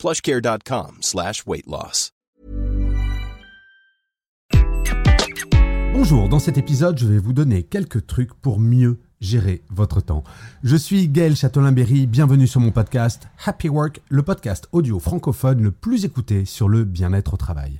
plushcare.com slash. Bonjour, dans cet épisode, je vais vous donner quelques trucs pour mieux gérer votre temps. Je suis Gaël Châtelain-Berry, bienvenue sur mon podcast Happy Work, le podcast audio francophone le plus écouté sur le bien-être au travail.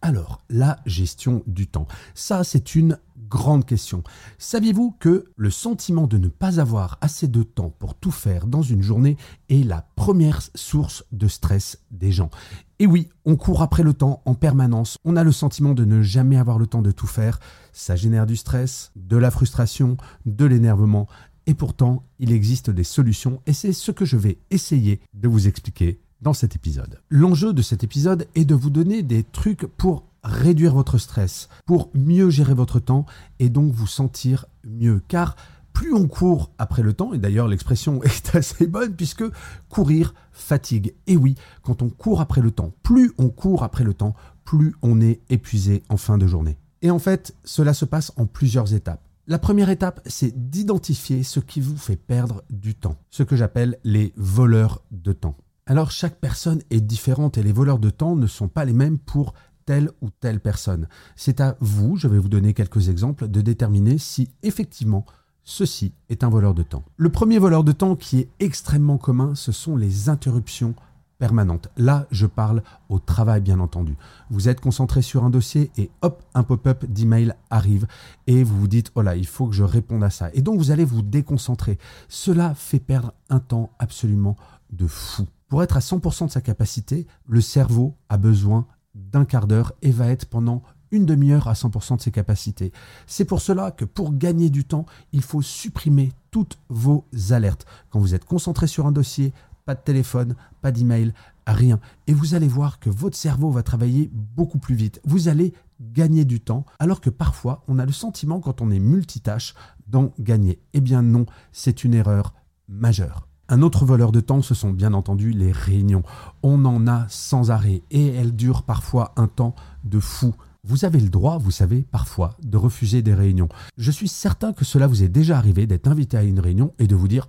Alors, la gestion du temps. Ça, c'est une grande question. Saviez-vous que le sentiment de ne pas avoir assez de temps pour tout faire dans une journée est la première source de stress des gens? Et oui, on court après le temps en permanence. On a le sentiment de ne jamais avoir le temps de tout faire. Ça génère du stress, de la frustration, de l'énervement. Et pourtant, il existe des solutions et c'est ce que je vais essayer de vous expliquer dans cet épisode. L'enjeu de cet épisode est de vous donner des trucs pour réduire votre stress, pour mieux gérer votre temps et donc vous sentir mieux. Car plus on court après le temps, et d'ailleurs l'expression est assez bonne puisque courir fatigue. Et oui, quand on court après le temps, plus on court après le temps, plus on est épuisé en fin de journée. Et en fait, cela se passe en plusieurs étapes. La première étape, c'est d'identifier ce qui vous fait perdre du temps, ce que j'appelle les voleurs de temps. Alors chaque personne est différente et les voleurs de temps ne sont pas les mêmes pour telle ou telle personne. C'est à vous, je vais vous donner quelques exemples, de déterminer si effectivement ceci est un voleur de temps. Le premier voleur de temps qui est extrêmement commun, ce sont les interruptions permanentes. Là, je parle au travail, bien entendu. Vous êtes concentré sur un dossier et hop, un pop-up d'email arrive et vous vous dites, oh là, il faut que je réponde à ça. Et donc, vous allez vous déconcentrer. Cela fait perdre un temps absolument de fou. Pour être à 100% de sa capacité, le cerveau a besoin d'un quart d'heure et va être pendant une demi-heure à 100% de ses capacités. C'est pour cela que pour gagner du temps, il faut supprimer toutes vos alertes. Quand vous êtes concentré sur un dossier, pas de téléphone, pas d'email, rien. Et vous allez voir que votre cerveau va travailler beaucoup plus vite. Vous allez gagner du temps, alors que parfois on a le sentiment quand on est multitâche d'en gagner. Eh bien non, c'est une erreur majeure. Un autre voleur de temps, ce sont bien entendu les réunions. On en a sans arrêt et elles durent parfois un temps de fou. Vous avez le droit, vous savez, parfois, de refuser des réunions. Je suis certain que cela vous est déjà arrivé d'être invité à une réunion et de vous dire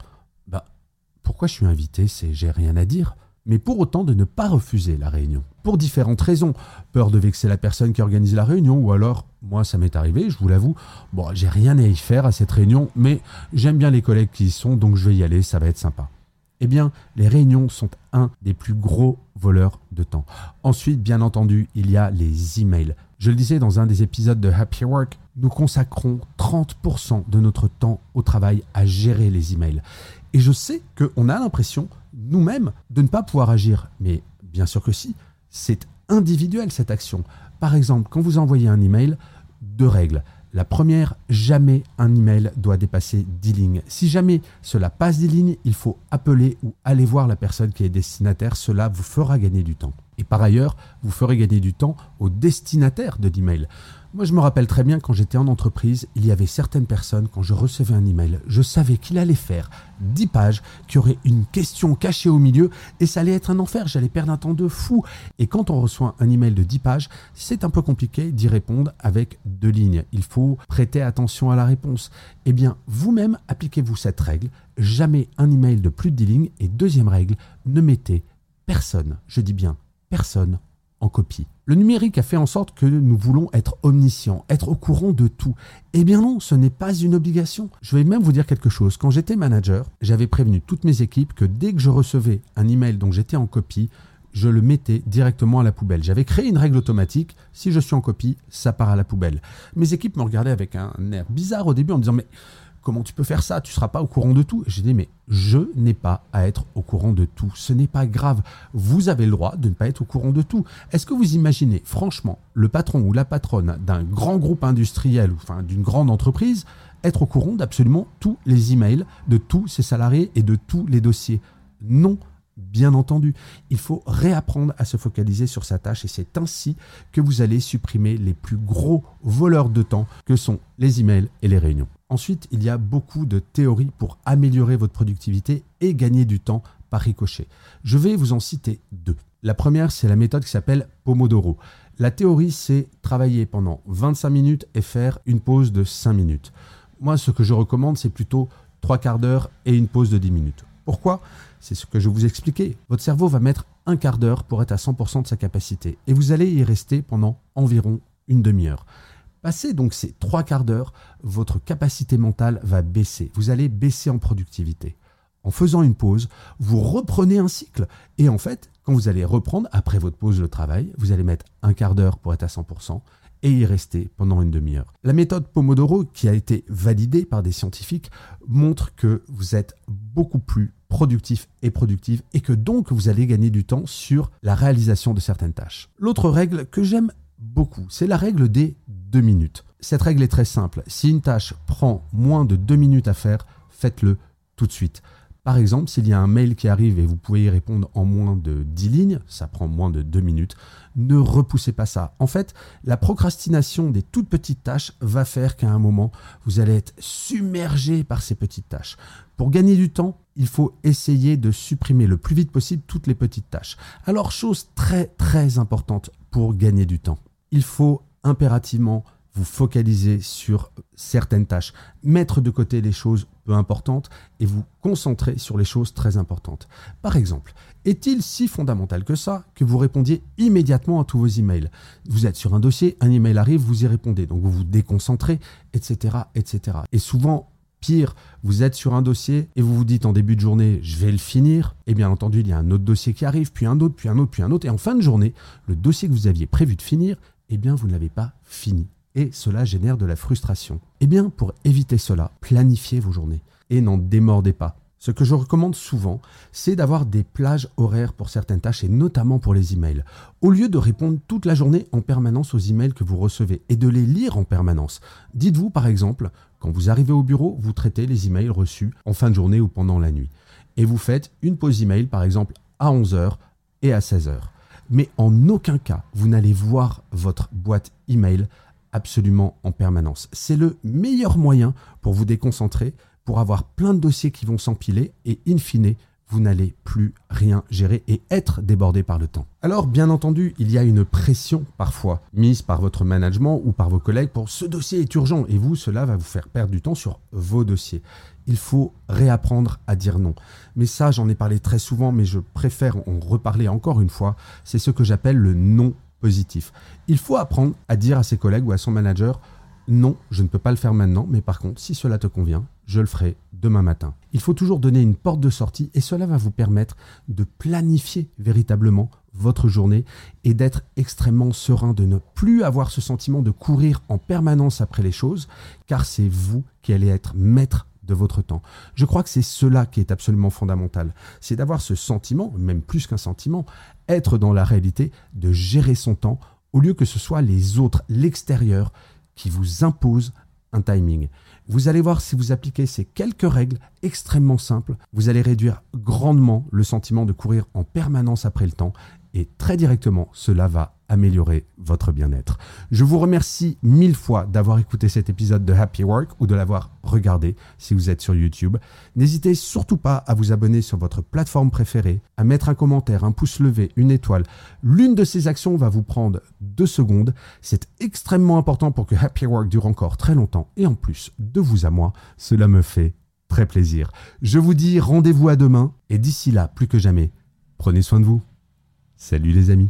Bah, pourquoi je suis invité C'est j'ai rien à dire mais pour autant de ne pas refuser la réunion. Pour différentes raisons. Peur de vexer la personne qui organise la réunion, ou alors, moi ça m'est arrivé, je vous l'avoue, bon, j'ai rien à y faire à cette réunion, mais j'aime bien les collègues qui y sont, donc je vais y aller, ça va être sympa. Eh bien, les réunions sont un des plus gros voleurs de temps. Ensuite, bien entendu, il y a les emails. Je le disais dans un des épisodes de Happy Work, nous consacrons 30% de notre temps au travail à gérer les emails. Et je sais qu'on a l'impression nous-mêmes de ne pas pouvoir agir. Mais bien sûr que si, c'est individuel cette action. Par exemple, quand vous envoyez un email, deux règles. La première, jamais un email doit dépasser 10 lignes. Si jamais cela passe 10 lignes, il faut appeler ou aller voir la personne qui est destinataire. Cela vous fera gagner du temps. Et par ailleurs, vous ferez gagner du temps au destinataire de l'email. Moi, je me rappelle très bien quand j'étais en entreprise, il y avait certaines personnes, quand je recevais un email, je savais qu'il allait faire 10 pages, qu'il y aurait une question cachée au milieu, et ça allait être un enfer, j'allais perdre un temps de fou. Et quand on reçoit un email de 10 pages, c'est un peu compliqué d'y répondre avec deux lignes. Il faut prêter attention à la réponse. Eh bien, vous-même, appliquez-vous cette règle. Jamais un email de plus de 10 lignes. Et deuxième règle, ne mettez personne, je dis bien personne en copie. Le numérique a fait en sorte que nous voulons être omniscients, être au courant de tout. Eh bien non, ce n'est pas une obligation. Je vais même vous dire quelque chose. Quand j'étais manager, j'avais prévenu toutes mes équipes que dès que je recevais un email dont j'étais en copie, je le mettais directement à la poubelle. J'avais créé une règle automatique, si je suis en copie, ça part à la poubelle. Mes équipes me regardaient avec un air bizarre au début en me disant mais comment tu peux faire ça? Tu ne seras pas au courant de tout. J'ai dit, mais je n'ai pas à être au courant de tout. Ce n'est pas grave. Vous avez le droit de ne pas être au courant de tout. Est-ce que vous imaginez, franchement, le patron ou la patronne d'un grand groupe industriel ou enfin, d'une grande entreprise être au courant d'absolument tous les emails de tous ses salariés et de tous les dossiers? Non, Bien entendu, il faut réapprendre à se focaliser sur sa tâche et c'est ainsi que vous allez supprimer les plus gros voleurs de temps que sont les emails et les réunions. Ensuite, il y a beaucoup de théories pour améliorer votre productivité et gagner du temps par ricochet. Je vais vous en citer deux. La première, c'est la méthode qui s'appelle Pomodoro. La théorie, c'est travailler pendant 25 minutes et faire une pause de 5 minutes. Moi, ce que je recommande, c'est plutôt 3 quarts d'heure et une pause de 10 minutes. Pourquoi? C'est ce que je vous expliquais. Votre cerveau va mettre un quart d'heure pour être à 100% de sa capacité et vous allez y rester pendant environ une demi-heure. Passez donc ces trois quarts d'heure, votre capacité mentale va baisser. Vous allez baisser en productivité. En faisant une pause, vous reprenez un cycle. Et en fait, quand vous allez reprendre après votre pause de travail, vous allez mettre un quart d'heure pour être à 100% et y rester pendant une demi-heure. La méthode Pomodoro, qui a été validée par des scientifiques, montre que vous êtes beaucoup plus productif et productive et que donc vous allez gagner du temps sur la réalisation de certaines tâches. L'autre règle que j'aime beaucoup, c'est la règle des deux minutes. Cette règle est très simple. Si une tâche prend moins de deux minutes à faire, faites-le tout de suite. Par exemple, s'il y a un mail qui arrive et vous pouvez y répondre en moins de 10 lignes, ça prend moins de 2 minutes, ne repoussez pas ça. En fait, la procrastination des toutes petites tâches va faire qu'à un moment, vous allez être submergé par ces petites tâches. Pour gagner du temps, il faut essayer de supprimer le plus vite possible toutes les petites tâches. Alors, chose très très importante pour gagner du temps, il faut impérativement vous focaliser sur certaines tâches, mettre de côté les choses peu importantes et vous concentrer sur les choses très importantes. Par exemple, est-il si fondamental que ça que vous répondiez immédiatement à tous vos emails? Vous êtes sur un dossier, un email arrive, vous y répondez, donc vous vous déconcentrez, etc., etc. Et souvent, Pire, vous êtes sur un dossier et vous vous dites en début de journée, je vais le finir. Et bien entendu, il y a un autre dossier qui arrive, puis un autre, puis un autre, puis un autre. Et en fin de journée, le dossier que vous aviez prévu de finir, eh bien, vous ne l'avez pas fini et cela génère de la frustration. Eh bien, pour éviter cela, planifiez vos journées et n'en démordez pas. Ce que je recommande souvent, c'est d'avoir des plages horaires pour certaines tâches et notamment pour les emails. Au lieu de répondre toute la journée en permanence aux emails que vous recevez et de les lire en permanence, dites-vous par exemple, quand vous arrivez au bureau, vous traitez les emails reçus en fin de journée ou pendant la nuit. Et vous faites une pause email par exemple à 11h et à 16h. Mais en aucun cas, vous n'allez voir votre boîte email absolument en permanence. C'est le meilleur moyen pour vous déconcentrer, pour avoir plein de dossiers qui vont s'empiler et in fine, vous n'allez plus rien gérer et être débordé par le temps. Alors, bien entendu, il y a une pression parfois mise par votre management ou par vos collègues pour ce dossier est urgent et vous, cela va vous faire perdre du temps sur vos dossiers. Il faut réapprendre à dire non. Mais ça, j'en ai parlé très souvent, mais je préfère en reparler encore une fois. C'est ce que j'appelle le non positif. Il faut apprendre à dire à ses collègues ou à son manager non, je ne peux pas le faire maintenant, mais par contre, si cela te convient, je le ferai demain matin. Il faut toujours donner une porte de sortie et cela va vous permettre de planifier véritablement votre journée et d'être extrêmement serein, de ne plus avoir ce sentiment de courir en permanence après les choses, car c'est vous qui allez être maître de votre temps. Je crois que c'est cela qui est absolument fondamental. C'est d'avoir ce sentiment, même plus qu'un sentiment, être dans la réalité, de gérer son temps, au lieu que ce soit les autres, l'extérieur, qui vous imposent un timing. Vous allez voir si vous appliquez ces quelques règles extrêmement simples, vous allez réduire grandement le sentiment de courir en permanence après le temps et très directement, cela va améliorer votre bien-être. Je vous remercie mille fois d'avoir écouté cet épisode de Happy Work ou de l'avoir regardé si vous êtes sur YouTube. N'hésitez surtout pas à vous abonner sur votre plateforme préférée, à mettre un commentaire, un pouce levé, une étoile. L'une de ces actions va vous prendre deux secondes. C'est extrêmement important pour que Happy Work dure encore très longtemps. Et en plus, de vous à moi, cela me fait très plaisir. Je vous dis rendez-vous à demain et d'ici là, plus que jamais, prenez soin de vous. Salut les amis.